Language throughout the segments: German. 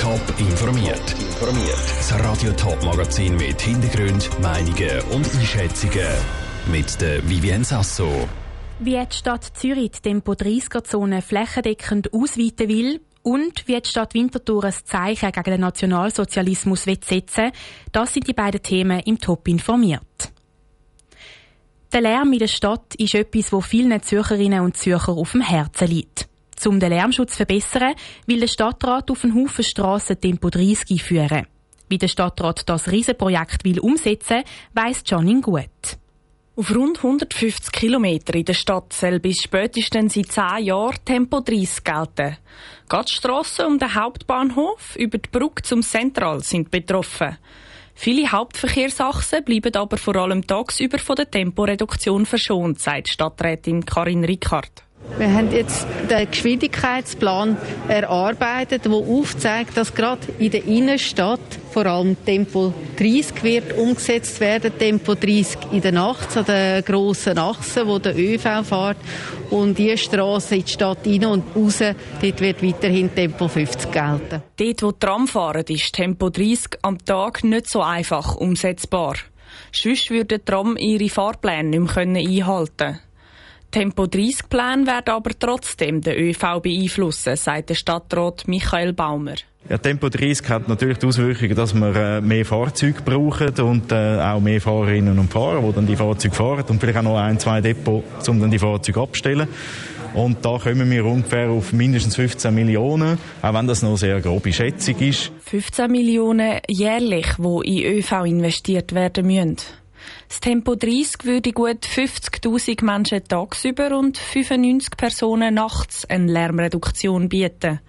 Top informiert. Informiert. Das Radio Top Magazin mit Hintergrund, Meinungen und Einschätzungen mit der Vivien Sasso. Wie die Stadt Zürich die Tempo 30er Zone flächendeckend ausweiten will und wie die Stadt Winterthur ein Zeichen gegen den Nationalsozialismus setzen will, das sind die beiden Themen im Top informiert. Der Lärm in der Stadt ist etwas, wo vielen Zürcherinnen und Zürcher auf dem Herzen liegt. Um den Lärmschutz zu verbessern, will der Stadtrat auf einen Haufen Strassen Tempo 30 einführen. Wie der Stadtrat das Riesenprojekt will umsetzen, weiss Janine gut. Auf rund 150 Kilometer in der Stadt soll bis spätestens in 10 Jahren Tempo 30 gelten. Gerade Strassen um den Hauptbahnhof über die Brücke zum Zentral sind betroffen. Viele Hauptverkehrsachsen bleiben aber vor allem tagsüber von der Temporeduktion verschont, sagt Stadträtin Karin Rickard. Wir haben jetzt den Geschwindigkeitsplan erarbeitet, der aufzeigt, dass gerade in der Innenstadt vor allem Tempo 30 wird umgesetzt werden, Tempo 30 in der Nacht, an den grossen Achsen, wo der ÖV fährt und die Straße in die Stadt rein und raus, dort wird weiterhin Tempo 50 gelten. Dort, wo Tram fahren, ist Tempo 30 am Tag nicht so einfach umsetzbar. Sonst würden Tram ihre Fahrpläne nicht mehr einhalten können. Tempo 30 Pläne werden aber trotzdem den ÖV beeinflussen, sagt der Stadtrat Michael Baumer. Ja, Tempo 30 hat natürlich die Auswirkung, dass wir äh, mehr Fahrzeuge brauchen und äh, auch mehr Fahrerinnen und Fahrer, die dann die Fahrzeuge fahren und vielleicht auch noch ein, zwei Depots, um dann die Fahrzeuge abzustellen. Und da kommen wir ungefähr auf mindestens 15 Millionen, auch wenn das noch sehr grobe Schätzung ist. 15 Millionen jährlich, die in ÖV investiert werden müssen. Das Tempo 30 würde gut 50.000 Menschen tagsüber und 95 Personen nachts eine Lärmreduktion bieten.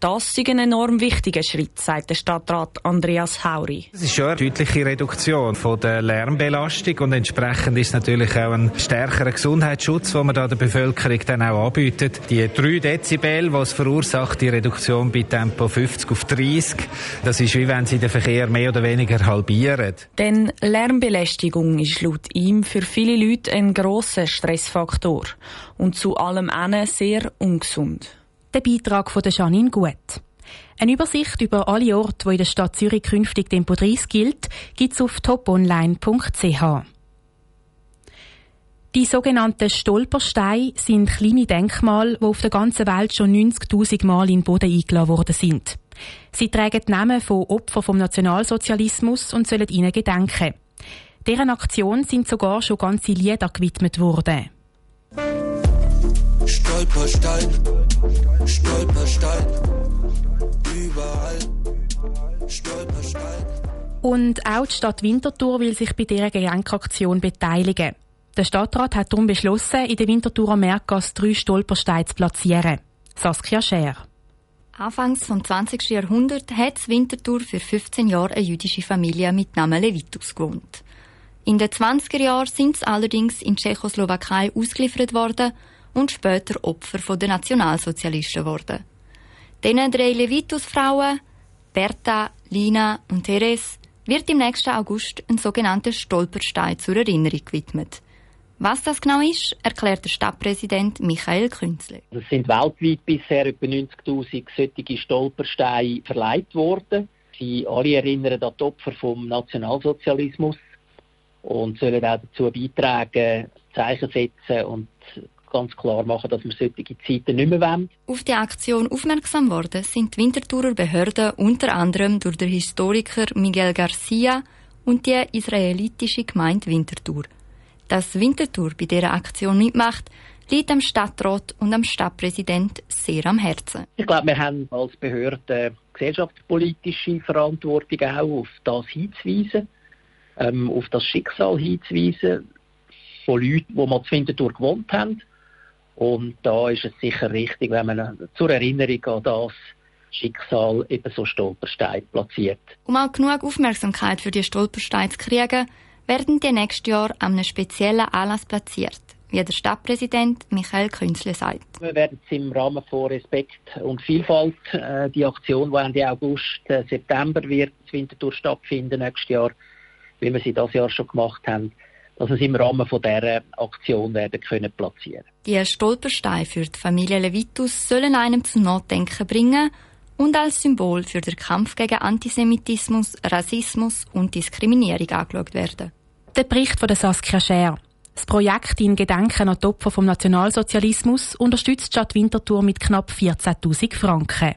Das ist ein enorm wichtiger Schritt, sagt der Stadtrat Andreas Hauri. Es ist schon eine deutliche Reduktion von der Lärmbelastung und entsprechend ist natürlich auch ein stärkerer Gesundheitsschutz, den man da der Bevölkerung dann auch anbietet. Die 3 Dezibel, was verursacht die Reduktion bei Tempo 50 auf 30, das ist wie wenn sie den Verkehr mehr oder weniger halbieren. Denn Lärmbelästigung ist laut ihm für viele Leute ein grosser Stressfaktor und zu allem einen sehr ungesund der Beitrag von Janine Gut. Eine Übersicht über alle Orte, wo in der Stadt Zürich künftig Tempo 30 gilt, gibt es auf toponline.ch. Die sogenannten Stolpersteine sind kleine Denkmale, die auf der ganzen Welt schon 90.000 Mal in den Boden eingeladen worden sind. Sie tragen die Namen von Opfern vom Nationalsozialismus und sollen ihnen gedenken. Deren Aktion sind sogar schon ganze Lieder gewidmet worden. Stolperstein, Stolperstein, überall Stolperstein. Und auch die Stadt Winterthur will sich bei dieser Gedenkaktion beteiligen. Der Stadtrat hat darum beschlossen, in der Winterthurer Merkgasse drei Stolpersteine zu platzieren. Saskia Scher. Anfangs vom 20. Jahrhundert hat Winterthur für 15 Jahre eine jüdische Familie mit Namen Levitus gewohnt. In den 20er Jahren sind sie allerdings in Tschechoslowakei ausgeliefert worden und später Opfer der Nationalsozialisten wurden. Diesen drei Levitus-Frauen, Berta, Lina und Therese, wird im nächsten August ein sogenannter Stolperstein zur Erinnerung gewidmet. Was das genau ist, erklärt der Stadtpräsident Michael Künzle. Es sind weltweit bisher etwa 90.000 solche Stolpersteine verleiht worden. Sie alle erinnern an die Opfer vom Nationalsozialismus und sollen auch dazu beitragen, Zeichen setzen und ganz klar machen, dass wir solche Zeiten nicht mehr wollen. Auf die Aktion aufmerksam worden sind die Winterthurer Behörden unter anderem durch den Historiker Miguel Garcia und die israelitische Gemeinde Winterthur. Dass Winterthur bei dieser Aktion mitmacht, liegt am Stadtrat und am Stadtpräsident sehr am Herzen. Ich glaube, wir haben als Behörde gesellschaftspolitische Verantwortung auch auf das hinzuweisen, ähm, auf das Schicksal hinzuweisen von Leuten, die mal zu Winterthur gewohnt haben und da ist es sicher richtig, wenn man zur Erinnerung an das Schicksal eben so Stolpersteine platziert. Um auch genug Aufmerksamkeit für die Stolpersteine zu kriegen, werden die nächstes Jahr an einem speziellen Anlass platziert, wie der Stadtpräsident Michael Künzle sagt. Wir werden im Rahmen von Respekt und Vielfalt, äh, die Aktion, die Ende August, äh, September wird in Winterthur stattfinden nächstes Jahr, wie wir sie das Jahr schon gemacht haben, dass es im Rahmen von dieser Aktion werden können platzieren Die Stolpersteine für die Familie Levitus sollen einem zum Nachdenken bringen und als Symbol für den Kampf gegen Antisemitismus, Rassismus und Diskriminierung angeschaut werden. Der Bericht von der Saskia Scher. Das Projekt in Gedenken an die Opfer vom Nationalsozialismus unterstützt die Stadt Winterthur mit knapp 14.000 Franken.